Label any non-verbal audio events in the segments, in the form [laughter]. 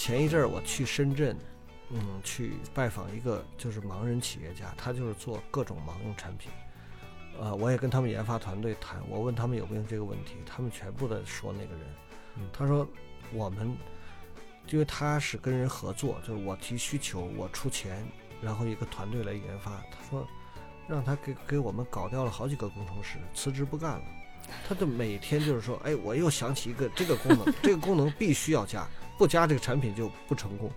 前一阵儿我去深圳，嗯，去拜访一个就是盲人企业家，他就是做各种盲用产品。呃，我也跟他们研发团队谈，我问他们有没有这个问题，他们全部的说那个人，他说我们，因为他是跟人合作，就是我提需求，我出钱，然后一个团队来研发。他说，让他给给我们搞掉了好几个工程师，辞职不干了。他就每天就是说，哎，我又想起一个这个功能，[laughs] 这个功能必须要加，不加这个产品就不成功。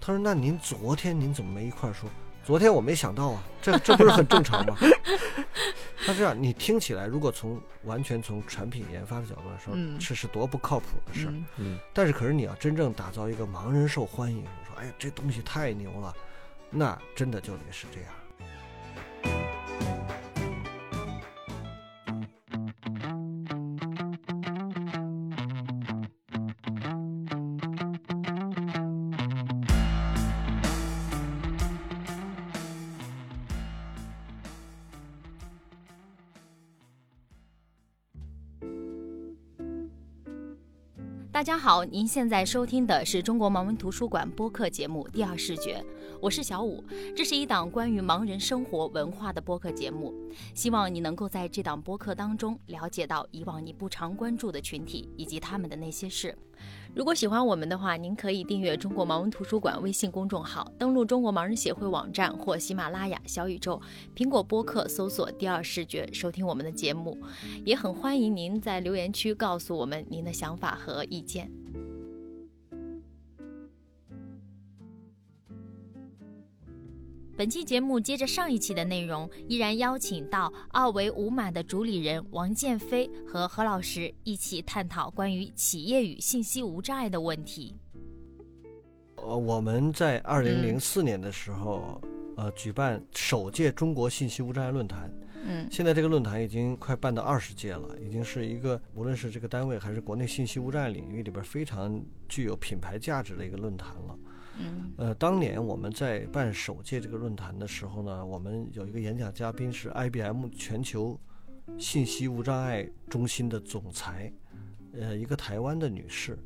他说，那您昨天您怎么没一块说？昨天我没想到啊，这这不是很正常吗？[laughs] 他这样，你听起来，如果从完全从产品研发的角度来说，这是多不靠谱的事儿。嗯，但是可是你要真正打造一个盲人受欢迎，说哎呀这东西太牛了，那真的就得是这样。大家好，您现在收听的是中国盲文图书馆播客节目《第二视觉》，我是小五。这是一档关于盲人生活文化的播客节目，希望你能够在这档播客当中了解到以往你不常关注的群体以及他们的那些事。如果喜欢我们的话，您可以订阅中国盲文图书馆微信公众号，登录中国盲人协会网站或喜马拉雅、小宇宙、苹果播客搜索“第二视觉”收听我们的节目。也很欢迎您在留言区告诉我们您的想法和意见。本期节目接着上一期的内容，依然邀请到奥维五马的主理人王建飞和何老师一起探讨关于企业与信息无障碍的问题。呃，我们在二零零四年的时候，呃，举办首届中国信息无障碍论坛。嗯，现在这个论坛已经快办到二十届了，已经是一个无论是这个单位还是国内信息无障碍领域里边非常具有品牌价值的一个论坛了。嗯，呃，当年我们在办首届这个论坛的时候呢，我们有一个演讲嘉宾是 IBM 全球信息无障碍中心的总裁，呃，一个台湾的女士，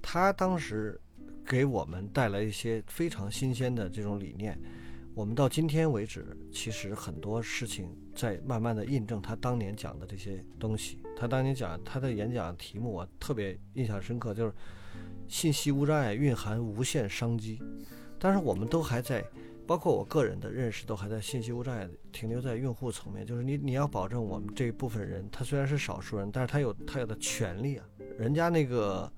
她当时给我们带来一些非常新鲜的这种理念。我们到今天为止，其实很多事情在慢慢的印证她当年讲的这些东西。她当年讲她的演讲题目，我特别印象深刻，就是。信息无障碍蕴含无限商机，但是我们都还在，包括我个人的认识都还在信息无障碍停留在用户层面，就是你你要保证我们这一部分人，他虽然是少数人，但是他有他有的权利啊。人家那个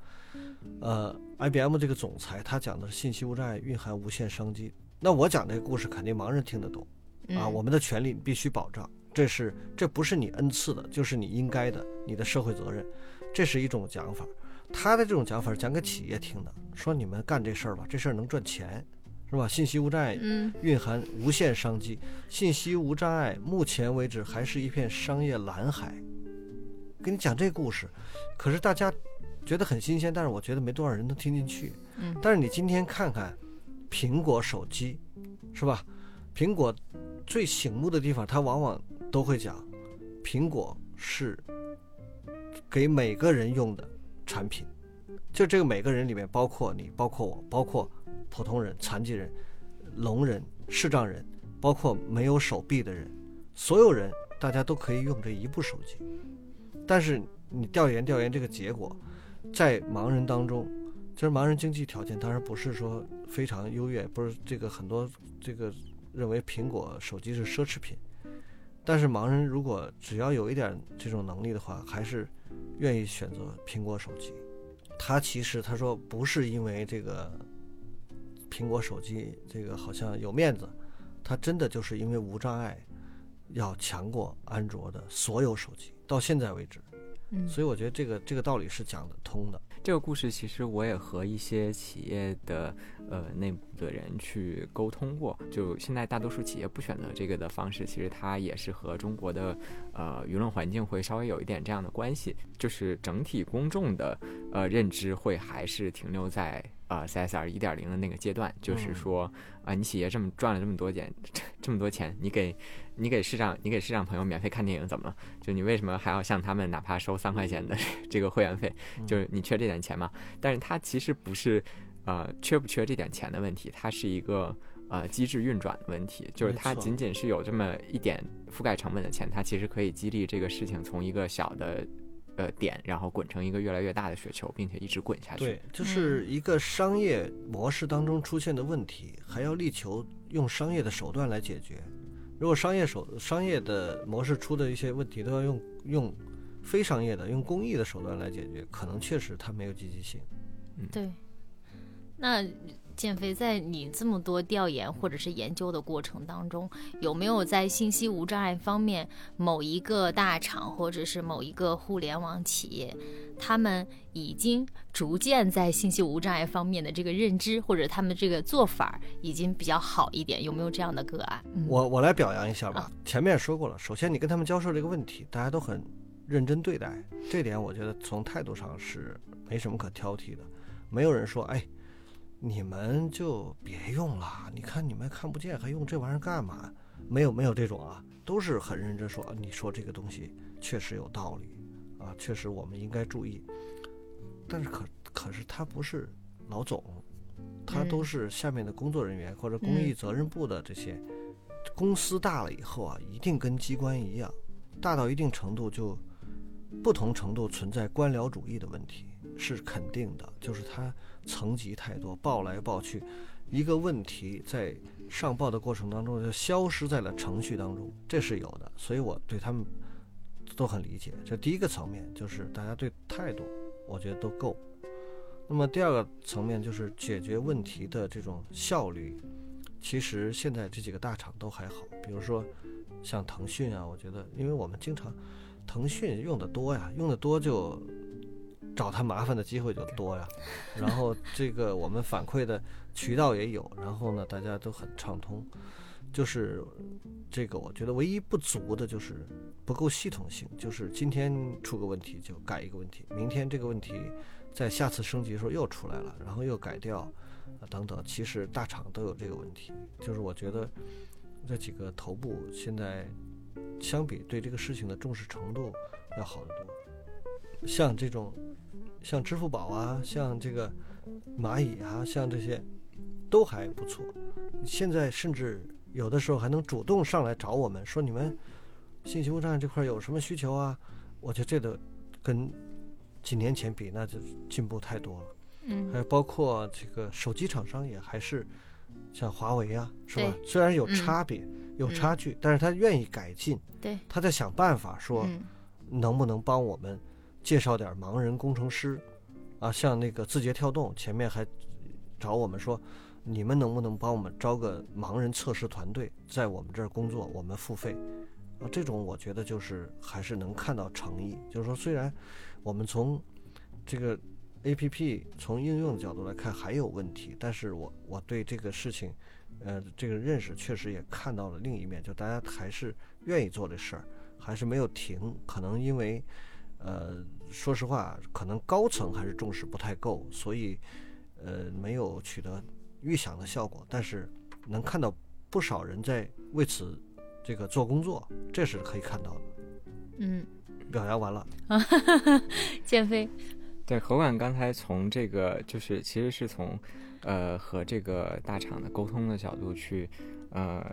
呃 IBM 这个总裁他讲的是信息无障碍蕴含无限商机，那我讲这个故事肯定盲人听得懂啊。我们的权利必须保障，这是这不是你恩赐的，就是你应该的，你的社会责任，这是一种讲法。他的这种讲法讲给企业听的，说你们干这事儿吧，这事儿能赚钱，是吧？信息无障碍，蕴含无限商机。信息无障碍，目前为止还是一片商业蓝海。跟你讲这故事，可是大家觉得很新鲜，但是我觉得没多少人能听进去。嗯。但是你今天看看苹果手机，是吧？苹果最醒目的地方，它往往都会讲，苹果是给每个人用的。产品，就这个每个人里面，包括你，包括我，包括普通人、残疾人、聋人、视障人，包括没有手臂的人，所有人大家都可以用这一部手机。但是你调研调研这个结果，在盲人当中，就是盲人经济条件当然不是说非常优越，不是这个很多这个认为苹果手机是奢侈品，但是盲人如果只要有一点这种能力的话，还是。愿意选择苹果手机，他其实他说不是因为这个苹果手机这个好像有面子，他真的就是因为无障碍要强过安卓的所有手机，到现在为止。嗯，所以我觉得这个这个道理是讲得通的。这个故事其实我也和一些企业的呃内部的人去沟通过，就现在大多数企业不选择这个的方式，其实它也是和中国的呃舆论环境会稍微有一点这样的关系，就是整体公众的呃认知会还是停留在。啊，CSR 一点零的那个阶段，就是说，啊，你企业这么赚了这么多钱，[laughs] 这么多钱，你给，你给市长，你给市长朋友免费看电影怎么了？就你为什么还要向他们哪怕收三块钱的 [laughs] 这个会员费？就是你缺这点钱吗？但是它其实不是呃缺不缺这点钱的问题，它是一个呃机制运转的问题，就是它仅仅是有这么一点覆盖成本的钱，它其实可以激励这个事情从一个小的呃点，然后滚成一个越来越大的雪球，并且一直滚下去。对，就是一个商业模式当中出现的问题，还要力求用商业的手段来解决。如果商业手商业的模式出的一些问题都要用用非商业的、用公益的手段来解决，可能确实它没有积极性。嗯对。那建飞，在你这么多调研或者是研究的过程当中，有没有在信息无障碍方面某一个大厂或者是某一个互联网企业，他们已经逐渐在信息无障碍方面的这个认知或者他们这个做法已经比较好一点？有没有这样的个案？嗯我我来表扬一下吧啊。前面也说过了，首先你跟他们交涉这个问题，大家都很认真对待，这点我觉得从态度上是没什么可挑剔的。没有人说，哎，你们就别用了，你看你们看不见，还用这玩意儿干嘛？没有没有这种啊，都是很认真说，啊你说这个东西确实有道理啊，确实我们应该注意。但是可可是他不是老总，他都是下面的工作人员或者公益责任部的这些。公司大了以后啊，一定跟机关一样，大到一定程度就不同程度存在官僚主义的问题，是肯定的。就是它层级太多，报来报去，一个问题在上报的过程当中就消失在了程序当中，这是有的。所以我对他们都很理解。这第一个层面就是大家对态度，我觉得都够。那么第二个层面就是解决问题的这种效率，其实现在这几个大厂都还好，比如说像腾讯啊，我觉得，因为我们经常腾讯用的多呀，用的多就找他麻烦的机会就多呀。[laughs] 然后这个我们反馈的渠道也有，然后呢，大家都很畅通。就是这个，我觉得唯一不足的就是不够系统性，就是今天出个问题就改一个问题，明天这个问题在下次升级的时候又出来了，然后又改掉，啊等等。其实大厂都有这个问题，就是我觉得这几个头部现在相比对这个事情的重视程度要好得多。像这种，像支付宝啊，像这个蚂蚁啊，像这些都还不错。现在甚至有的时候还能主动上来找我们说你们信息无障碍这块有什么需求啊？我觉得这个跟几年前比那就进步太多了。嗯还有包括这个手机厂商也还是像华为啊，是吧？虽然有嗯差别、有嗯差距，但是他愿意改进，对，他在想办法说嗯能不能帮我们介绍点盲人工程师啊，像那个字节跳动前面还找我们说，你们能不能帮我们招个盲人测试团队，在我们这儿工作，我们付费啊？这种我觉得就是还是能看到诚意，就是说虽然我们从这个 A P P 从应用的角度来看还有问题，但是我我对这个事情，呃，这个认识确实也看到了另一面，就大家还是愿意做这事儿，还是没有停。可能因为，呃，说实话，可能高层还是重视不太够，所以，呃，没有取得预想的效果。但是能看到不少人在为此这个做工作，这是可以看到的。嗯，表扬完了，[laughs] 建飞，对，何管刚才从这个就是其实是从，呃，和这个大厂的沟通的角度去，呃，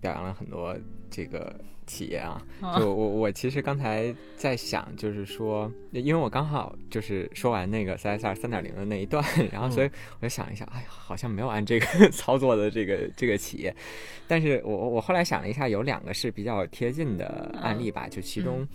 表扬了很多这个企业啊。[laughs] 啊就我我其实刚才在想，就是说，因为我刚好就是说完那个 CSR 三点零的那一段，然后所以我就想一想，哎呀，好像没有按这个 [laughs] 操作的这个这个企业，但是我我后来想了一下，有两个是比较贴近的案例吧，就其中。嗯，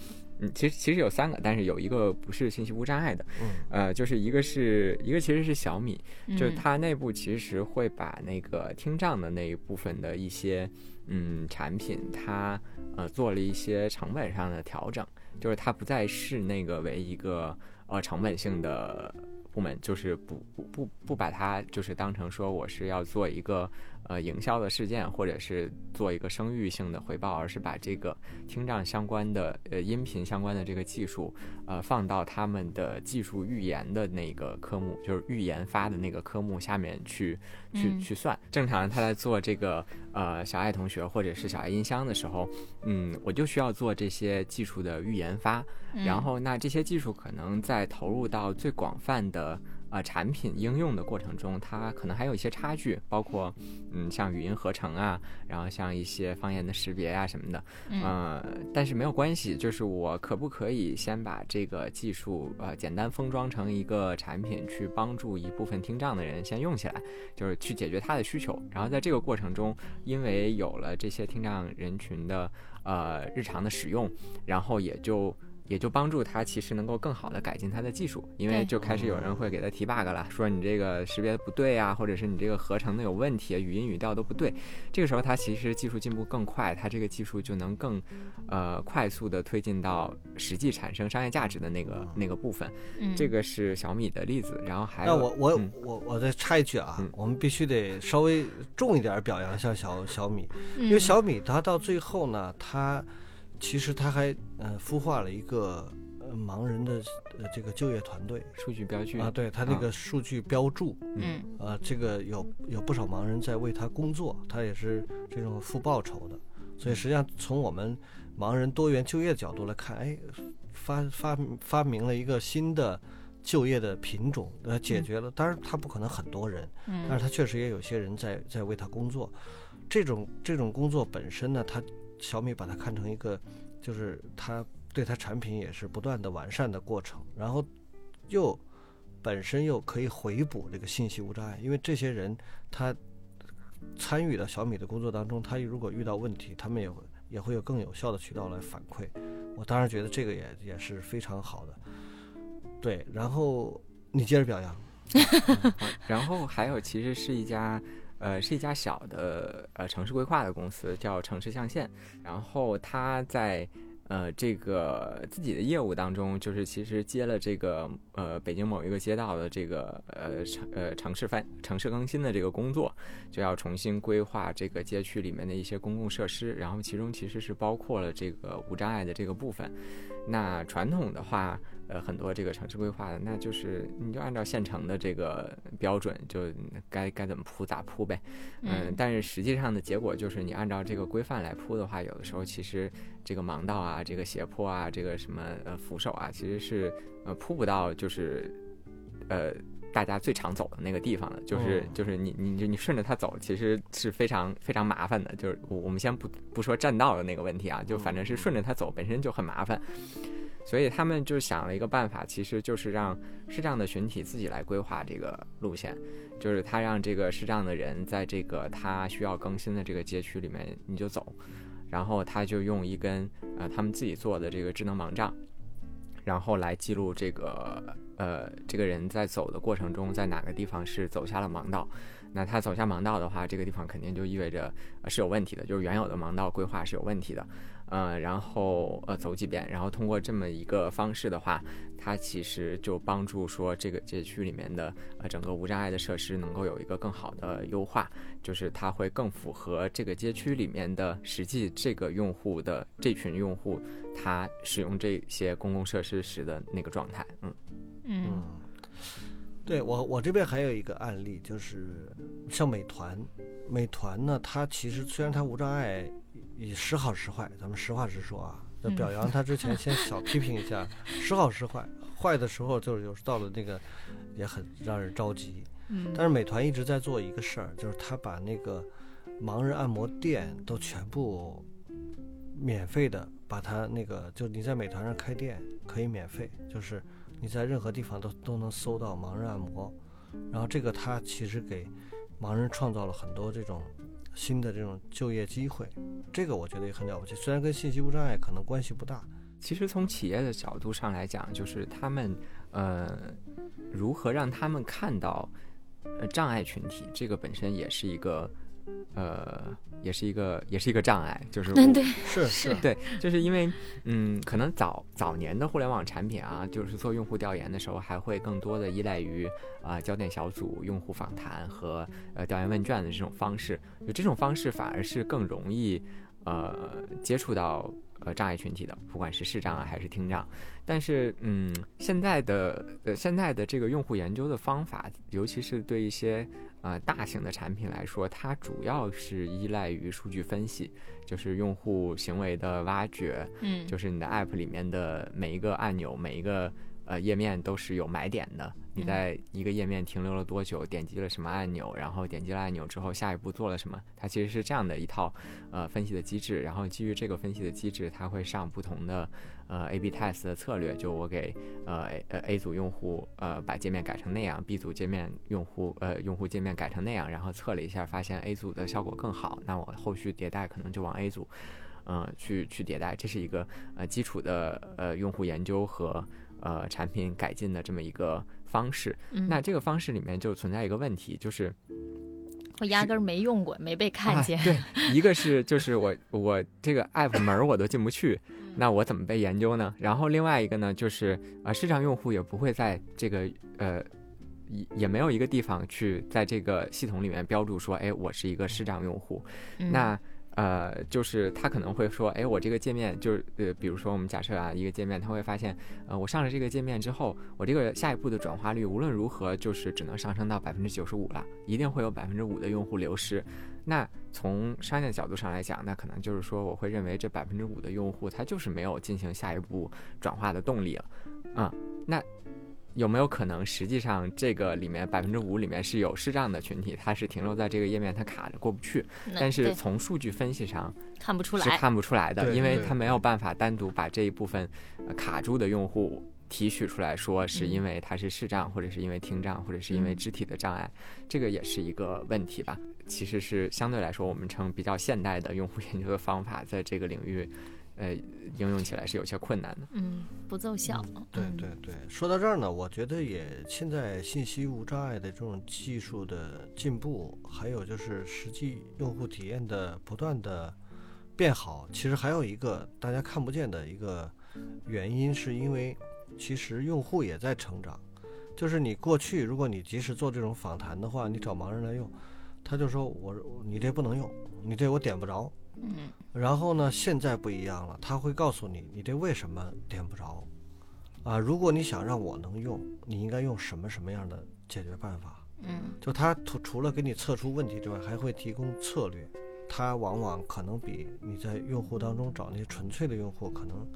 其实其实有三个，但是有一个不是信息无障碍的，嗯。呃，就是一个是一个其实是小米，就是嗯。它内部其实会把那个听障的那一部分的一些嗯产品，它呃做了一些成本上的调整，就是它不再视那个为一个呃成本性的部门，就是不不不不把它就是当成说我是要做一个呃营销的事件，或者是做一个声誉性的回报，而是把这个听障相关的呃音频相关的这个技术呃放到他们的技术预研的那个科目，就是预研发的那个科目下面去去嗯去算。正常他在做这个呃小爱同学或者是小爱音箱的时候，嗯，我就需要做这些技术的预研发，嗯然后那这些技术可能在投入到最广泛的啊产品应用的过程中，它可能还有一些差距，包括嗯像语音合成啊，然后像一些方言的识别啊什么的，呃，但是没有关系，就是我可不可以先把这个技术呃简单封装成一个产品，去帮助一部分听障的人先用起来，就是去解决他的需求，然后在这个过程中，因为有了这些听障人群的呃日常的使用，然后也就。也就帮助他其实能够更好的改进他的技术，因为就开始有人会给他提 bug 了，说你这个识别不对啊，或者是你这个合成的有问题，语音语调都不对。这个时候他其实技术进步更快，他这个技术就能更呃快速的推进到实际产生商业价值的那个那个部分。这个是小米的例子，然后还有那我我我我再插一句啊，我们必须得稍微重一点表扬一下小小米，因为小米它到最后呢，它。其实他还呃孵化了一个呃盲人的呃这个就业团队，数据标。记啊，对他那个数据标注，嗯，呃，这个有有不少盲人在为他工作，他也是这种付报酬的，所以实际上从我们盲人多元就业的角度来看，哎，发发发明了一个新的就业的品种，呃，解决了，当然他不可能很多人，嗯，但是他确实也有些人在在为他工作，这种这种工作本身呢，他。小米把它看成一个，就是它对它产品也是不断的完善的过程，然后又本身又可以回补这个信息无障碍，因为这些人他参与到小米的工作当中，他如果遇到问题，他们也会也会有更有效的渠道来反馈。我当然觉得这个也也是非常好的。对，然后你接着表扬。[laughs] 然后还有其实是一家。呃，是一家小的呃城市规划的公司，叫城市象限。然后他在呃这个自己的业务当中，就是其实接了这个呃北京某一个街道的这个呃城呃城市翻城市更新的这个工作，就要重新规划这个街区里面的一些公共设施。然后其中其实是包括了这个无障碍的这个部分。那传统的话。呃，很多这个城市规划的，那就是你就按照现成的这个标准，就该该怎么铺咋铺呗。嗯，但是实际上的结果就是，你按照这个规范来铺的话，有的时候其实这个盲道啊，这个斜坡啊，这个什么呃扶手啊，其实是呃铺不到就是呃大家最常走的那个地方的。就是就是你你就你顺着它走，其实是非常非常麻烦的。就是我我们先不不说占道的那个问题啊，就反正是顺着它走本身就很麻烦。所以他们就想了一个办法，其实就是让视障的群体自己来规划这个路线，就是他让这个视障的人在这个他需要更新的这个街区里面你就走，然后他就用一根呃他们自己做的这个智能盲杖，然后来记录这个呃这个人在走的过程中在哪个地方是走下了盲道，那他走下盲道的话，这个地方肯定就意味着是有问题的，就是原有的盲道规划是有问题的。呃，然后呃走几遍，然后通过这么一个方式的话，它其实就帮助说这个街区里面的呃整个无障碍的设施能够有一个更好的优化，就是它会更符合这个街区里面的实际这个用户的这群用户他使用这些公共设施时的那个状态。嗯嗯，对我我这边还有一个案例，就是像美团，美团呢，它其实虽然它无障碍。以时好时坏，咱们实话实说啊。在表扬他之前，[laughs] 先小批评一下，时好时坏。坏的时候就是有时到了那个，也很让人着急。嗯。但是美团一直在做一个事儿，就是他把那个盲人按摩店都全部免费的，把它那个就你在美团上开店可以免费，就是你在任何地方都都能搜到盲人按摩。然后这个他其实给盲人创造了很多这种。新的这种就业机会，这个我觉得也很了不起。虽然跟信息无障碍可能关系不大，其实从企业的角度上来讲，就是他们呃如何让他们看到呃障碍群体，这个本身也是一个。呃，也是一个，也是一个障碍，就是 [laughs] 对，[laughs] 是是，[laughs] 对，就是因为，嗯，可能早早年的互联网产品啊，就是做用户调研的时候，还会更多的依赖于啊焦点小组、用户访谈和呃调研问卷的这种方式，就这种方式反而是更容易呃接触到呃障碍群体的，不管是视障啊还是听障。但是，嗯，现在的呃现在的这个用户研究的方法，尤其是对一些。啊，大型的产品来说，它主要是依赖于数据分析，就是用户行为的挖掘，嗯，就是你的 App 里面的每一个按钮、每一个呃页面都是有买点的。你在一个页面停留了多久，点击了什么按钮，然后点击了按钮之后，下一步做了什么？它其实是这样的一套呃分析的机制。然后基于这个分析的机制，它会上不同的呃 A/B test 的策略。就我给呃呃 A 组用户呃把界面改成那样，B 组界面用户呃用户界面改成那样，然后测了一下，发现 A 组的效果更好，那我后续迭代可能就往 A 组嗯去去迭代。这是一个呃基础的呃用户研究和呃产品改进的这么一个。方式，那这个方式里面就存在一个问题，就是我压根儿没用过，没被看见。对，一个是就是我我这个 app 门我都进不去，[laughs] 那我怎么被研究呢？然后另外一个呢，就是啊，市场用户也不会在这个呃也也没有一个地方去在这个系统里面标注说，哎，我是一个视障用户，那。呃，就是他可能会说，哎，我这个界面就是，呃，比如说我们假设啊，一个界面，他会发现，呃，我上了这个界面之后，我这个下一步的转化率无论如何就是只能上升到百分之九十五了，一定会有百分之五的用户流失。那从商业的角度上来讲，那可能就是说，我会认为这百分之五的用户他就是没有进行下一步转化的动力了，啊，那。有没有可能，实际上这个里面百分之五里面是有视障的群体，它是停留在这个页面，它卡着过不去。但是从数据分析上看不出来，是看不出来的，因为它没有办法单独把这一部分卡住的用户提取出来说是因为他是视障，或者是因为听障，或者是因为肢体的障碍，这个也是一个问题吧。其实是相对来说，我们称比较现代的用户研究的方法，在这个领域。呃，应用起来是有些困难的。嗯，不奏效。对对对，说到这儿呢，我觉得也现在信息无障碍的这种技术的进步，还有就是实际用户体验的不断的变好，其实还有一个大家看不见的一个原因，是因为其实用户也在成长。就是你过去，如果你及时做这种访谈的话，你找盲人来用，他就说我你这不能用，你这我点不着。嗯，然后呢？现在不一样了，他会告诉你，你这为什么点不着？啊，如果你想让我能用，你应该用什么什么样的解决办法？嗯，就他除除了给你测出问题之外，还会提供策略。他往往可能比你在用户当中找那些纯粹的用户，可能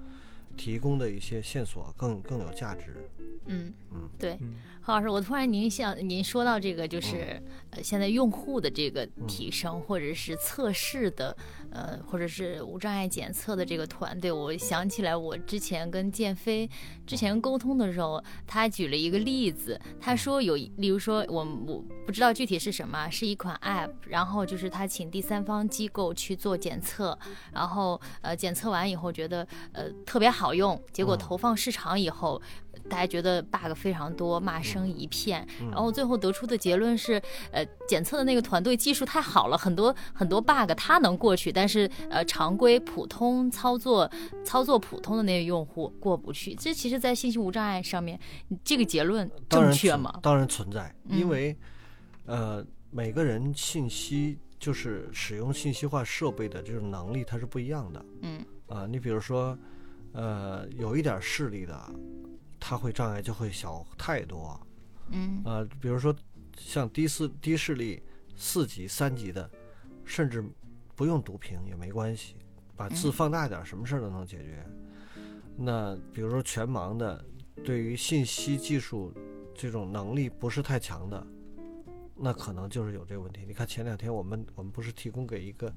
提供的一些线索更更有价值。嗯嗯，对，何老师，我突然您想您说到这个，就是呃，现在用户的这个提升，或者是测试的，呃，或者是无障碍检测的这个团队，我想起来我之前跟建飞之前沟通的时候，他举了一个例子，他说有，例如说我我不知道具体是什么，是一款 App，然后就是他请第三方机构去做检测，然后呃检测完以后觉得呃特别好用，结果投放市场以后。大家觉得 bug 非常多，骂声一片，然后最后得出的结论是，呃，检测的那个团队技术太好了，很多很多 bug 它能过去，但是呃，常规普通操作操作普通的那个用户过不去。这其实，在信息无障碍上面，这个结论正确吗？当然存在，因为呃，每个人信息就是使用信息化设备的这种能力，它是不一样的。嗯啊，你比如说，呃，有一点视力的。它会障碍就会小太多，嗯，呃，比如说像低视低视力四级、三级的，甚至不用读屏也没关系，把字放大点，什么事儿都能解决。那比如说全盲的，对于信息技术这种能力不是太强的，那可能就是有这个问题。你看前两天我们我们不是提供给一个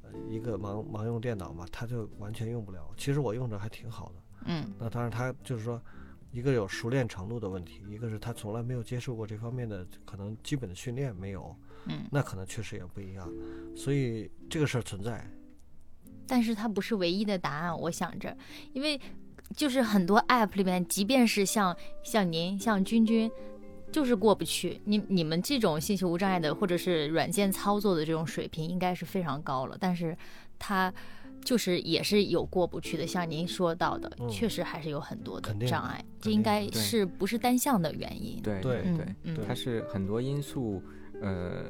呃一个盲盲用电脑嘛，他就完全用不了。其实我用着还挺好的，嗯，那当然他就是说。一个有熟练程度的问题，一个是他从来没有接受过这方面的可能基本的训练没有，嗯，那可能确实也不一样，所以这个事儿存在，但是它不是唯一的答案。我想着，因为就是很多 app 里面，即便是像像您像君君，就是过不去。你你们这种信息无障碍的或者是软件操作的这种水平，应该是非常高了，但是它。就是也是有过不去的，像您说到的，确实还是有很多的障碍，这应该是不是单向的原因？对对对，它是很多因素呃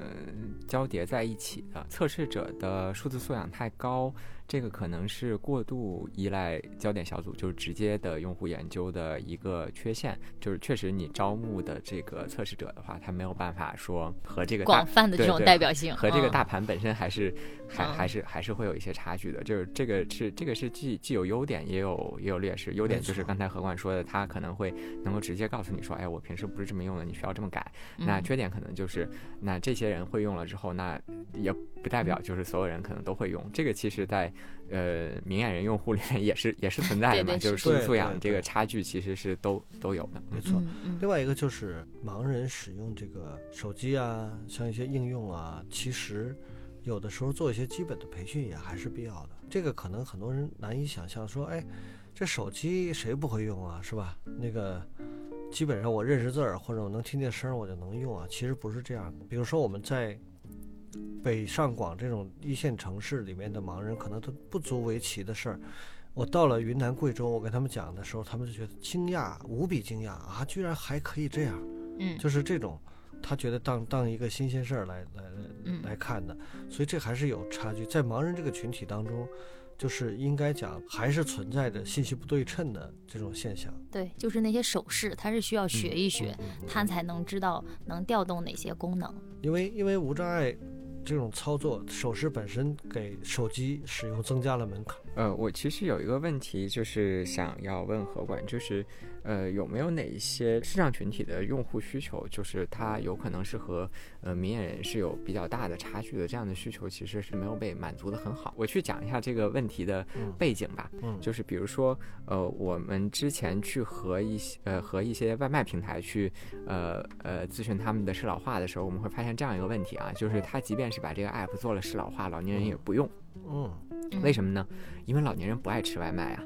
交叠在一起的。测试者的数字素养太高，这个可能是过度依赖焦点小组，就是直接的用户研究的一个缺陷。就是确实你招募的这个测试者的话，他没有办法说和这个广泛的这种代表性和这个大盘本身还是还还是还是会有一些差距的。就是这个是这个是既既有优点也有也有劣势。优点就是刚才何冠说的，他可能会能够直接告诉你说，哎，我平时不是这么用的，你需要这么改。那缺点可能就是那这些人会用了之后，那也不代表就是所有人可能都会用。这个其实在呃明眼人用户里面也是也是存在的嘛，就是数据素养这个差距其实是都都有的。没错。另外一个就是盲人使用这个手机啊，像一些应用啊，其实有的时候做一些基本的培训也还是必要的。这个可能很多人难以想象，说哎，这手机谁不会用啊，是吧？那个基本上我认识字儿或者我能听见声儿我就能用啊，其实不是这样的。比如说我们在。北上广这种一线城市里面的盲人，可能都不足为奇的事儿。我到了云南、贵州，我跟他们讲的时候，他们就觉得惊讶，无比惊讶啊！居然还可以这样，嗯，就是这种，他觉得当当一个新鲜事儿来来来来看的。所以这还是有差距，在盲人这个群体当中，就是应该讲还是存在着信息不对称的这种现象。对，就是那些手势，他是需要学一学，他才能知道能调动哪些功能。因为因为无障碍。这种操作手势本身给手机使用增加了门槛。呃，我其实有一个问题，就是想要问何管，就是。呃，有没有哪一些视障群体的用户需求，就是他有可能是和呃明眼人是有比较大的差距的？这样的需求其实是没有被满足的很好。我去讲一下这个问题的背景吧。嗯，就是比如说，呃，我们之前去和一些呃和一些外卖平台去呃呃咨询他们的适老化的时候，我们会发现这样一个问题啊，就是他即便是把这个 app 做了适老化，老年人也不用。嗯。为什么呢？因为老年人不爱吃外卖啊。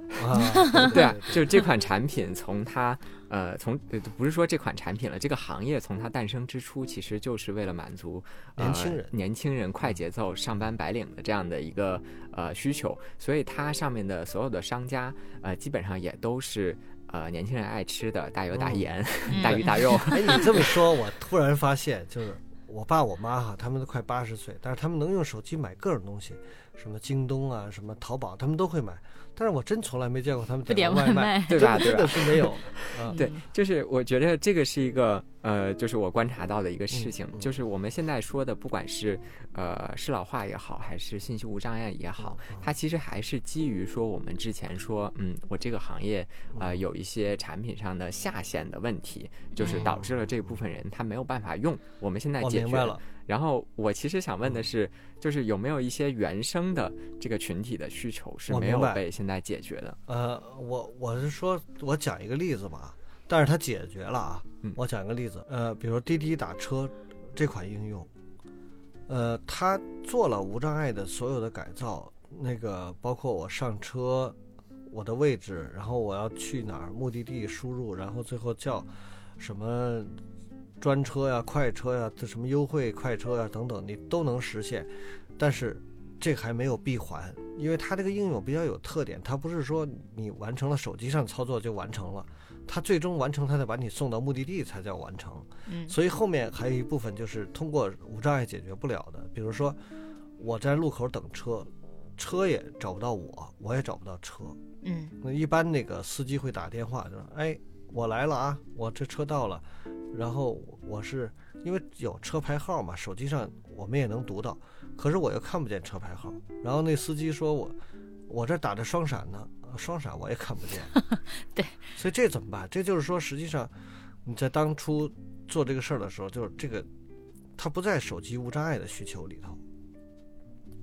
[laughs] 对啊，就是这款产品从它呃从不是说这款产品了，这个行业从它诞生之初，其实就是为了满足年轻人年轻人快节奏上班白领的这样的一个呃需求，所以它上面的所有的商家呃基本上也都是呃年轻人爱吃的大油大盐大鱼大肉。哎，你这么说，我突然发现，就是我爸我妈哈，他们都快八十岁，但是他们能用手机买各种东西。什么京东啊，什么淘宝，他们都会买，但是我真从来没见过他们点外卖，[laughs] 对吧？真的是没有。[laughs] 对，就是我觉得这个是一个呃，就是我观察到的一个事情，就是我们现在说的，不管是呃适老化也好，还是信息无障碍也好，它其实还是基于说我们之前说，嗯，我这个行业啊有一些产品上的下限的问题，就是导致了这部分人他没有办法用。我们现在解决了。然后我其实想问的是，就是有没有一些原生的这个群体的需求是没有被现在解决的？呃，我我是说，我讲一个例子吧，但是它解决了啊。我讲一个例子，呃，比如滴滴打车这款应用，呃，它做了无障碍的所有的改造，那个包括我上车，我的位置，然后我要去哪儿，目的地输入，然后最后叫什么？专车呀、快车呀、这什么优惠快车呀等等，你都能实现，但是这还没有闭环，因为它这个应用比较有特点，它不是说你完成了手机上操作就完成了，它最终完成它得把你送到目的地才叫完成。嗯，所以后面还有一部分就是通过无障碍解决不了的，比如说我在路口等车，车也找不到我，我也找不到车。嗯，那一般那个司机会打电话，就说：“哎，我来了啊，我这车到了。”然后我是因为有车牌号嘛，手机上我们也能读到，可是我又看不见车牌号。然后那司机说我，我这打着双闪呢，双闪我也看不见。[laughs] 对，所以这怎么办？这就是说，实际上你在当初做这个事儿的时候，就是这个它不在手机无障碍的需求里头。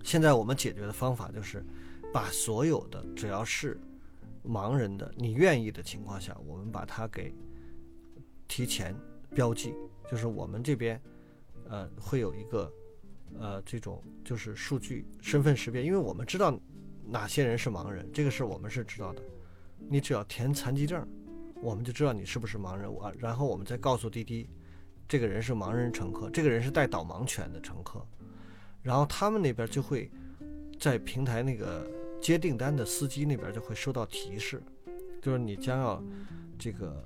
现在我们解决的方法就是把所有的只要是盲人的，你愿意的情况下，我们把它给提前。标记就是我们这边，呃，会有一个，呃，这种就是数据身份识别，因为我们知道哪些人是盲人，这个是我们是知道的。你只要填残疾证，我们就知道你是不是盲人。我然后我们再告诉滴滴，这个人是盲人乘客，这个人是带导盲犬的乘客，然后他们那边就会在平台那个接订单的司机那边就会收到提示，就是你将要这个。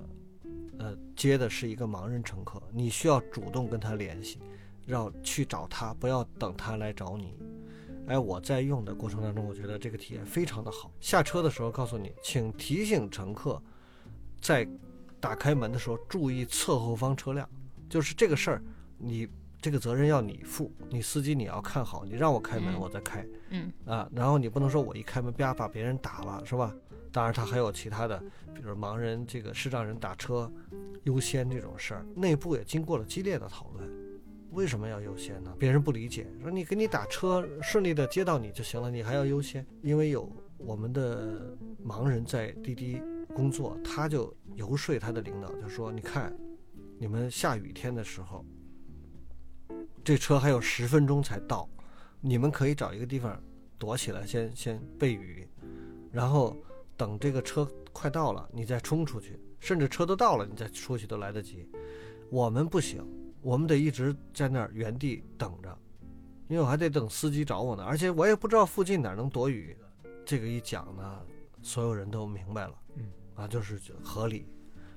呃，接的是一个盲人乘客，你需要主动跟他联系，要去找他，不要等他来找你。哎，我在用的过程当中，我觉得这个体验非常的好。下车的时候告诉你，请提醒乘客，在打开门的时候注意侧后方车辆，就是这个事儿，你这个责任要你负，你司机你要看好，你让我开门嗯我再开嗯啊，然后你不能说我一开门啪把别人打了是吧？当然，他还有其他的，比如盲人这个视障人打车优先这种事儿，内部也经过了激烈的讨论。为什么要优先呢？别人不理解，说你给你打车顺利的接到你就行了，你还要优先？因为有我们的盲人在滴滴工作，他就游说他的领导，就说你看，你们下雨天的时候，这车还有十分钟才到，你们可以找一个地方躲起来，先先避雨，然后等这个车快到了，你再冲出去，甚至车都到了，你再出去都来得及。我们不行，我们得一直在那儿原地等着，因为我还得等司机找我呢，而且我也不知道附近哪能躲雨。这个一讲呢，所有人都明白了，嗯，啊，就是合理。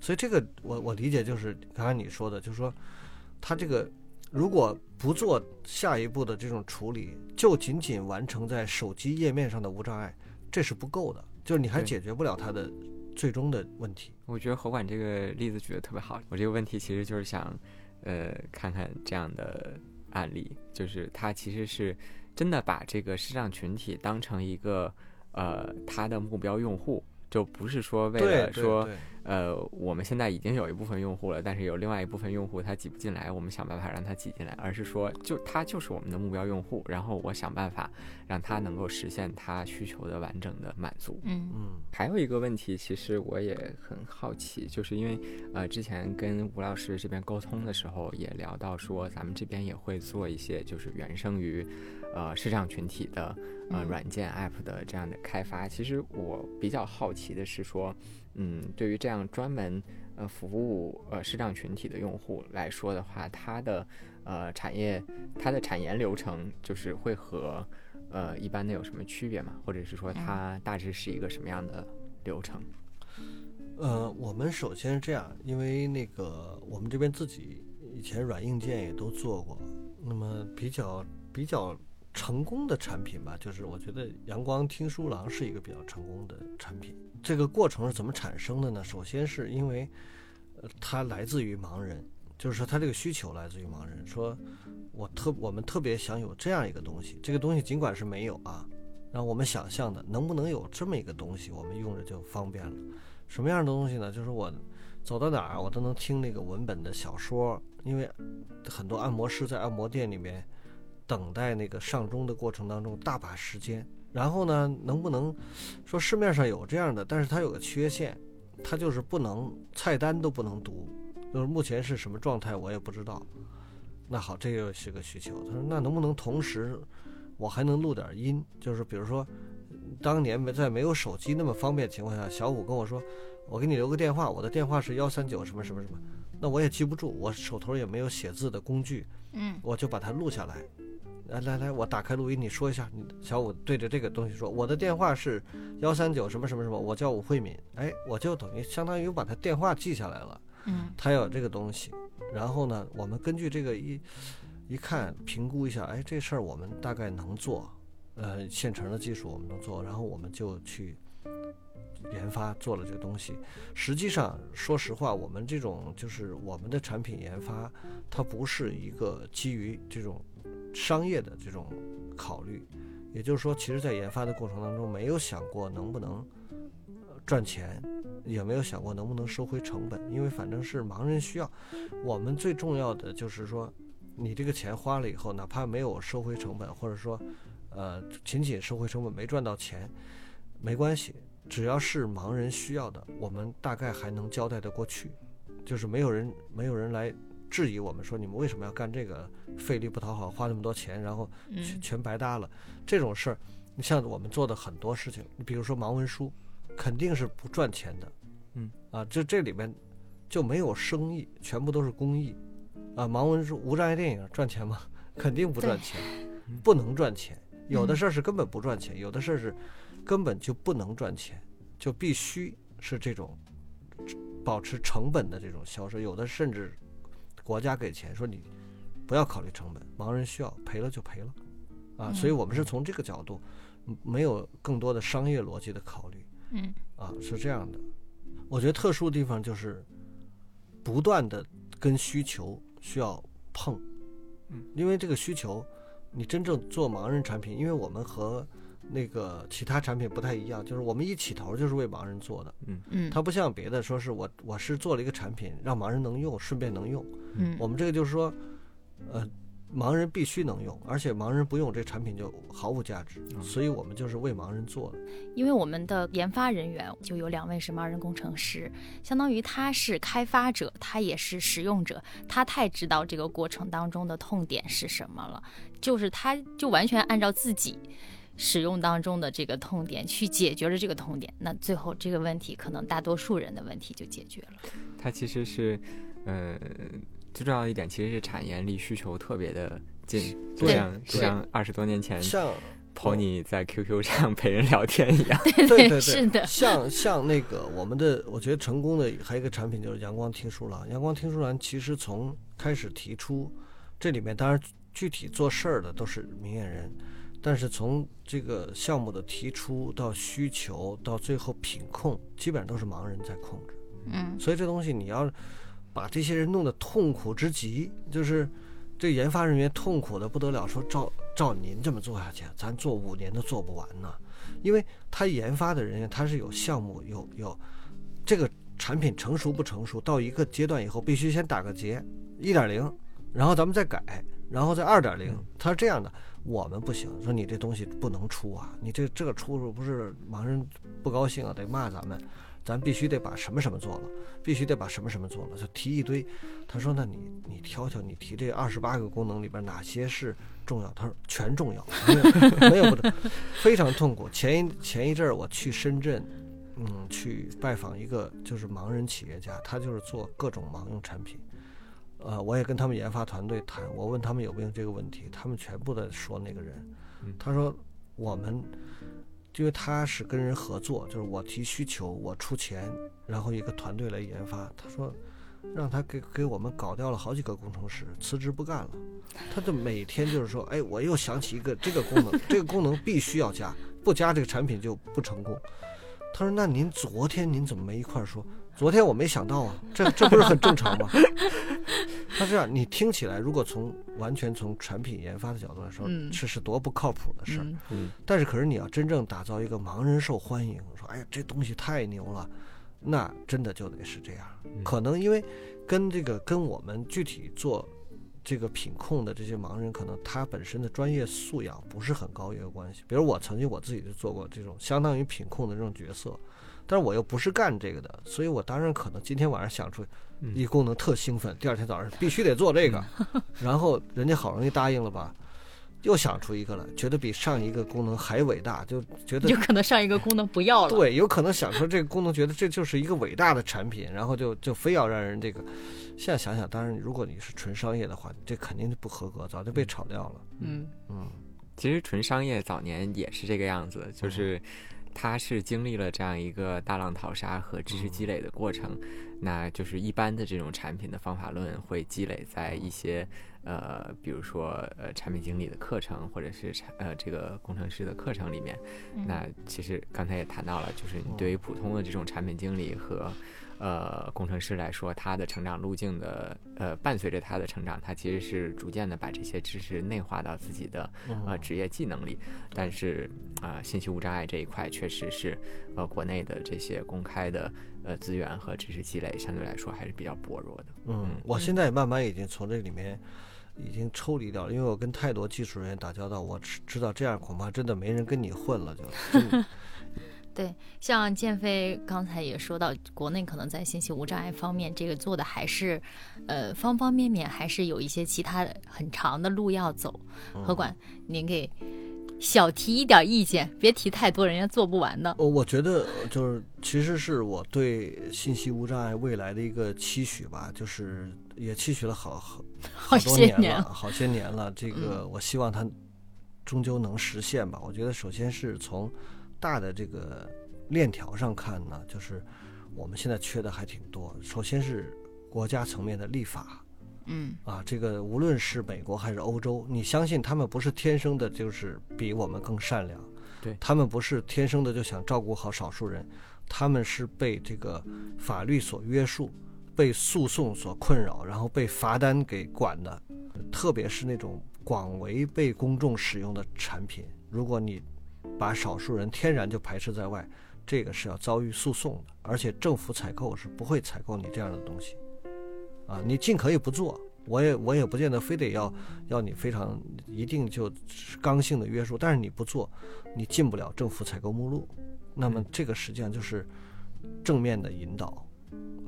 所以这个我我理解就是刚才你说的，就是说他这个如果不做下一步的这种处理，就仅仅完成在手机页面上的无障碍，这是不够的，就是你还解决不了它的最终的问题。我觉得侯管这个例子举得特别好。我这个问题其实就是想，呃，看看这样的案例，就是他其实是真的把这个视障群体当成一个呃他的目标用户，就不是说为对对了说对呃我们现在已经有一部分用户了，但是有另外一部分用户他挤不进来，我们想办法让他挤进来，而是说就他就是我们的目标用户，然后我想办法让他能够实现他需求的完整的满足。嗯。嗯。还有一个问题，其实我也很好奇，就是因为呃之前跟吴老师这边沟通的时候，也聊到说咱们这边也会做一些就是原生于呃视障群体的呃嗯软件 app 的这样的开发。其实我比较好奇的是说，嗯，对于这样专门呃服务呃视障群体的用户来说的话，它的呃产业它的产研流程就是会和呃一般的有什么区别吗？或者是说它大致是一个什么样的流程？呃，我们首先是这样，因为那个我们这边自己以前软硬件也都做过，那么比较比较成功的产品吧，就是我觉得阳光听书郎是一个比较成功的产品。这个过程是怎么产生的呢？首先是因为，呃，它来自于盲人，就是说他这个需求来自于盲人，说我特我们特别想有这样一个东西，这个东西尽管是没有啊，让我们想象的能不能有这么一个东西，我们用着就方便了。什么样的东西呢？就是我走到哪儿，我都能听那个文本的小说，因为很多按摩师在按摩店里面等待那个上钟的过程当中大把时间。然后呢，能不能说市面上有这样的，但是它有个缺陷，它就是不能菜单都不能读，就是目前是什么状态我也不知道。那好，这又是个需求。他说那能不能同时我还能录点音？就是比如说当年没在没有手机那么方便的情况下，小五跟我说，我给你留个电话，我的电话是幺三九什么什么什么，那我也记不住，我手头也没有写字的工具，嗯我就把它录下来。来来来，我打开录音，你说一下。你小五对着这个东西说，我的电话是幺三九什么什么什么，我叫武慧敏。哎，我就等于相当于把他电话记下来了。嗯他有这个东西，然后呢，我们根据这个一一看评估一下，哎，这事儿我们大概能做，呃，现成的技术我们能做，然后我们就去研发做了这个东西。实际上，说实话，我们这种就是我们的产品研发，它不是一个基于这种商业的这种考虑，也就是说，其实在研发的过程当中，没有想过能不能赚钱，也没有想过能不能收回成本，因为反正是盲人需要。我们最重要的就是说，你这个钱花了以后，哪怕没有收回成本，或者说，呃，仅仅收回成本没赚到钱，没关系，只要是盲人需要的，我们大概还能交代得过去，就是没有人没有人来质疑我们说你们为什么要干这个，费力不讨好，花那么多钱，然后全嗯全白搭了。这种事儿，你像我们做的很多事情，你比如说盲文书，肯定是不赚钱的，嗯啊，这这里面就没有生意，全部都是公益，啊，盲文书无障碍电影赚钱吗？肯定不赚钱，不能赚钱。有的事儿是根本不赚钱，有的事儿是根本就不能赚钱，就必须是这种保持成本的这种销售。有的甚至国家给钱说你不要考虑成本，盲人需要赔了就赔了，啊，嗯。所以我们是从这个角度，嗯没有更多的商业逻辑的考虑嗯。啊，是这样的。我觉得特殊的地方就是不断的跟需求需要碰，嗯，因为这个需求，你真正做盲人产品，因为我们和那个其他产品不太一样，就是我们一起头就是为盲人做的，嗯嗯它不像别的说是我我是做了一个产品让盲人能用，顺便能用，嗯我们这个就是说，呃，盲人必须能用，而且盲人不用这产品就毫无价值，嗯所以我们就是为盲人做的。因为我们的研发人员就有两位是盲人工程师，相当于他是开发者，他也是使用者，他太知道这个过程当中的痛点是什么了，就是他就完全按照自己使用当中的这个痛点去解决了这个痛点，那最后这个问题可能大多数人的问题就解决了。它其实是，呃，最重要的一点其实是产业离需求特别的近，就像就像二十多年前像 Pony 在 QQ 上陪人聊天一样。对对对，[laughs] 是的像像那个我们的，我觉得成功的还有一个产品就是阳光听书郎。阳光听书郎其实从开始提出，这里面当然具体做事儿的都是明眼人，但是从这个项目的提出到需求到最后品控，基本上都是盲人在控制。嗯所以这东西你要把这些人弄得痛苦之极，就是这研发人员痛苦的不得了，说照照您这么做下去，咱做五年都做不完呢。因为他研发的人员他是有项目有有这个产品成熟不成熟，到一个阶段以后必须先打个结，一点零，然后咱们再改，然后再二点零，他是这样的。我们不行，说你这东西不能出啊，你这这个出不是盲人不高兴啊，得骂咱们。咱必须得把什么什么做了，必须得把什么什么做了，就提一堆。他说：“那你你挑挑，你提这二十八个功能里边哪些是重要？”他说：“全重要，没有没有不重，非常痛苦。”前一前一阵儿我去深圳，嗯，去拜访一个就是盲人企业家，他就是做各种盲用产品。呃，我也跟他们研发团队谈，我问他们有没有这个问题，他们全部在说那个人。他说我们。因为他是跟人合作，就是我提需求，我出钱，然后一个团队来研发。他说，让他给给我们搞掉了好几个工程师，辞职不干了。他就每天就是说，哎，我又想起一个这个功能，这个功能必须要加，不加这个产品就不成功。他说，那您昨天您怎么没一块说？昨天我没想到啊，这这不是很正常吗？[laughs] 他这样，你听起来，如果从完全从产品研发的角度来说，嗯这是多不靠谱的事儿。但是，可是你要真正打造一个盲人受欢迎，说哎呀这东西太牛了，那真的就得是这样。嗯可能因为跟这个跟我们具体做这个品控的这些盲人，可能他本身的专业素养不是很高也有关系。比如我曾经我自己就做过这种相当于品控的这种角色，但是我又不是干这个的，所以我当然可能今天晚上想出嗯一功能特兴奋，第二天早上必须得做这个，然后人家好容易答应了吧。又想出一个了，觉得比上一个功能还伟大，就觉得有可能上一个功能不要了。对，有可能想出这个功能，觉得这就是一个伟大的产品，然后就就非要让人这个。现在想想，当然，如果你是纯商业的话，这肯定就不合格，早就被炒掉了。嗯嗯，其实纯商业早年也是这个样子，就是它是经历了这样一个大浪淘沙和知识积累的过程。那就是一般的这种产品的方法论会积累在一些呃，比如说呃产品经理的课程，或者是产呃这个工程师的课程里面。嗯那其实刚才也谈到了，就是你对于普通的这种产品经理和呃工程师来说，他的成长路径的呃伴随着他的成长，他其实是逐渐的把这些知识内化到自己的嗯呃职业技能里。但是啊、信息无障碍这一块确实是呃国内的这些公开的呃资源和知识积累相对来说还是比较薄弱的。嗯，我现在慢慢已经从这里面已经抽离掉了，因为我跟太多技术人员打交道，我知知道这样恐怕真的没人跟你混了，就对，像建飞刚才也说到，国内可能在信息无障碍方面，这个做的还是，呃，方方面面还是有一些其他的很长的路要走。何管，您给小提一点意见，别提太多，人家做不完的。呃我觉得就是，其实是我对信息无障碍未来的一个期许吧，就是也期许了好 [laughs] 好好多年了，些年了好些年了。这个我希望它终究能实现吧。我觉得首先是从大的这个链条上看呢，就是我们现在缺的还挺多。首先是国家层面的立法，嗯。啊，这个无论是美国还是欧洲，你相信他们不是天生的，就是比我们更善良，对。他们不是天生的就想照顾好少数人，他们是被这个法律所约束，被诉讼所困扰，然后被罚单给管的，特别是那种广为被公众使用的产品，如果你把少数人天然就排斥在外，这个是要遭遇诉讼的，而且政府采购是不会采购你这样的东西。啊，你尽可以不做，我也我也不见得非得要要你非常一定就刚性的约束，但是你不做，你进不了政府采购目录。那么这个实际上就是正面的引导，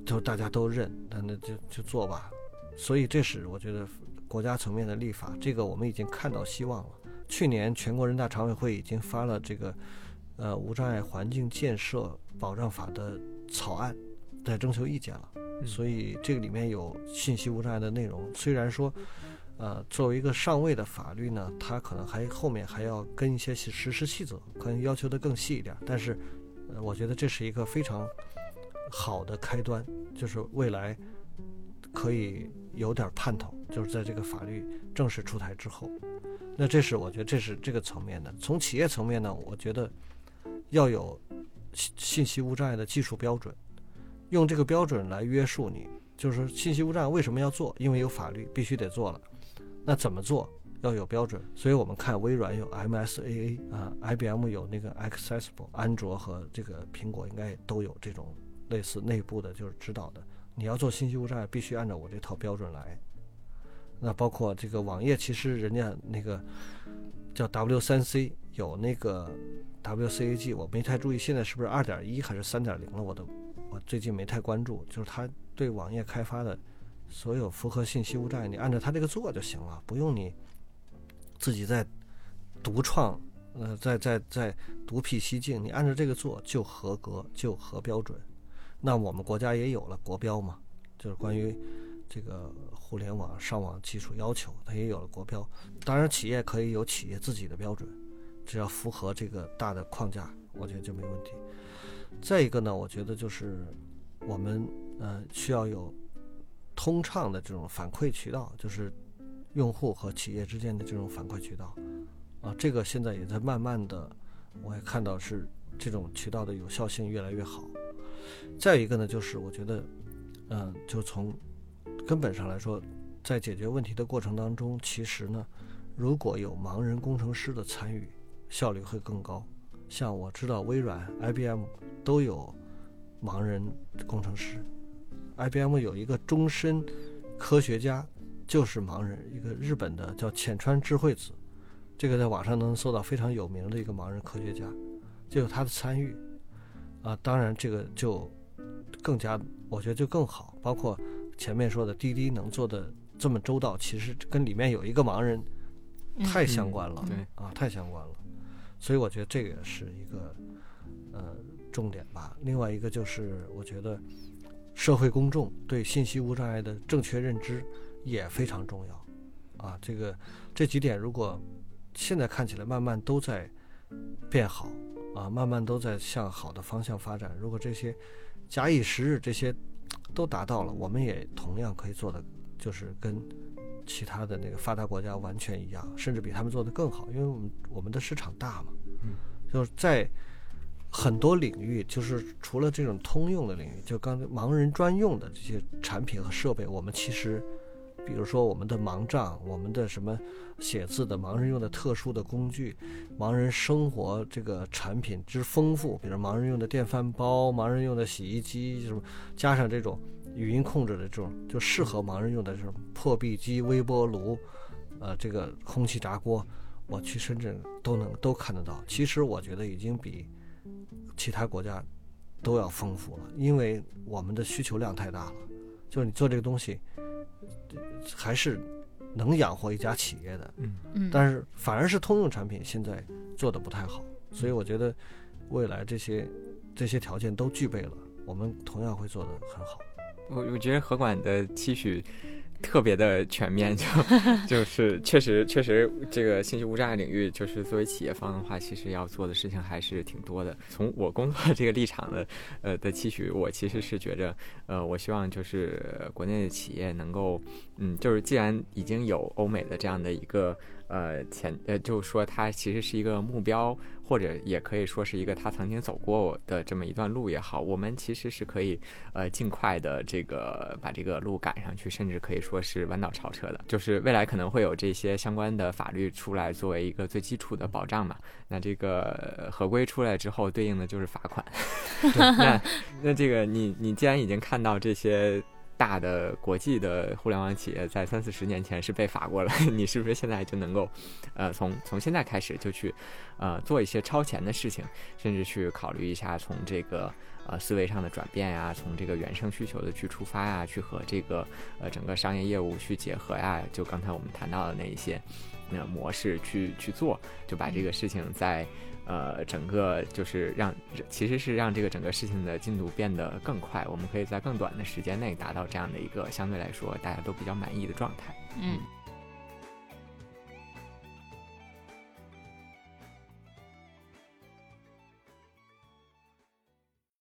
就大家都认，那那就就做吧。所以这是我觉得国家层面的立法，这个我们已经看到希望了。去年全国人大常委会已经发了这个呃无障碍环境建设保障法的草案，在征求意见了。所以这个里面有信息无障碍的内容。虽然说，呃，作为一个上位的法律呢，它可能还后面还要跟一些实施细则，可能要求的更细一点。但是，呃，我觉得这是一个非常好的开端，就是未来可以有点盼头，就是在这个法律正式出台之后。那这是我觉得这是这个层面的。从企业层面呢，我觉得要有信息无障碍的技术标准。用这个标准来约束你，就是信息无障碍为什么要做？因为有法律必须得做了。那怎么做？要有标准。所以我们看微软有 MSAA 啊，IBM 有那个 Accessible，安卓和这个苹果应该都有这种类似内部的，就是指导的。你要做信息无障碍，必须按照我这套标准来。那包括这个网页，其实人家那个叫 W3C 有那个 WCAG，我没太注意，现在是不是二点一还是三点零了？我都。我最近没太关注，就是他对网页开发的所有符合信息无障碍，你按照他这个做就行了，不用你自己再独创，呃，在在在独辟蹊径，你按照这个做就合格，就合标准。那我们国家也有了国标嘛，就是关于这个互联网上网技术要求，它也有了国标。当然，企业可以有企业自己的标准，只要符合这个大的框架，我觉得就没问题。再一个呢，我觉得就是我们呃需要有通畅的这种反馈渠道，就是用户和企业之间的这种反馈渠道啊，这个现在也在慢慢的，我也看到是这种渠道的有效性越来越好。再一个呢，就是我觉得，嗯，就从根本上来说，在解决问题的过程当中，其实呢，如果有盲人工程师的参与，效率会更高。像我知道微软、IBM 都有盲人工程师，IBM 有一个终身科学家就是盲人，一个日本的叫浅川智慧子，这个在网上能搜到非常有名的一个盲人科学家，就有他的参与啊。当然这个就更加，我觉得就更好。包括前面说的滴滴能做的这么周到，其实跟里面有一个盲人太相关了，对啊，太相关了。所以我觉得这个是一个呃重点吧。另外一个就是我觉得社会公众对信息无障碍的正确认知也非常重要啊。这个这几点如果现在看起来慢慢都在变好啊，慢慢都在向好的方向发展。如果这些假以时日，这些都达到了，我们也同样可以做的就是跟。其他的那个发达国家完全一样，甚至比他们做的更好，因为我们我们的市场大嘛，嗯，就是在很多领域，就是除了这种通用的领域，就刚才盲人专用的这些产品和设备，我们其实，比如说我们的盲杖，我们的什么写字的盲人用的特殊的工具，盲人生活这个产品之丰富，比如盲人用的电饭煲，盲人用的洗衣机，什么加上这种。语音控制的这种就适合盲人用的这种破壁机、微波炉，呃，这个空气炸锅，我去深圳都能都看得到。其实我觉得已经比其他国家都要丰富了，因为我们的需求量太大了。就是你做这个东西，还是能养活一家企业的。嗯嗯。但是反而是通用产品现在做的不太好，所以我觉得未来这些这些条件都具备了，我们同样会做的很好。我我觉得何管的期许特别的全面，就 [laughs] 就是确实确实这个信息无障碍领域，就是作为企业方的话，其实要做的事情还是挺多的。从我工作这个立场的呃的期许，我其实是觉着，呃，我希望就是国内的企业能够，嗯，就是既然已经有欧美的这样的一个。呃，前呃，就是说他其实是一个目标，或者也可以说是一个他曾经走过的这么一段路也好，我们其实是可以呃尽快的这个把这个路赶上去，甚至可以说是弯道超车的。就是未来可能会有这些相关的法律出来作为一个最基础的保障嘛。那这个合规出来之后，对应的就是罚款。[laughs] 那那这个你你既然已经看到这些。大的国际的互联网企业在三四十年前是被罚过了，[laughs] 你是不是现在就能够，呃，从从现在开始就去，呃，做一些超前的事情，甚至去考虑一下从这个呃思维上的转变呀，从这个原生需求的去出发呀，去和这个呃整个商业业务去结合呀，就刚才我们谈到的那一些那模式去去做，就把这个事情在。呃，整个就是让，其实是让这个整个事情的进度变得更快，我们可以在更短的时间内达到这样的一个相对来说大家都比较满意的状态。嗯。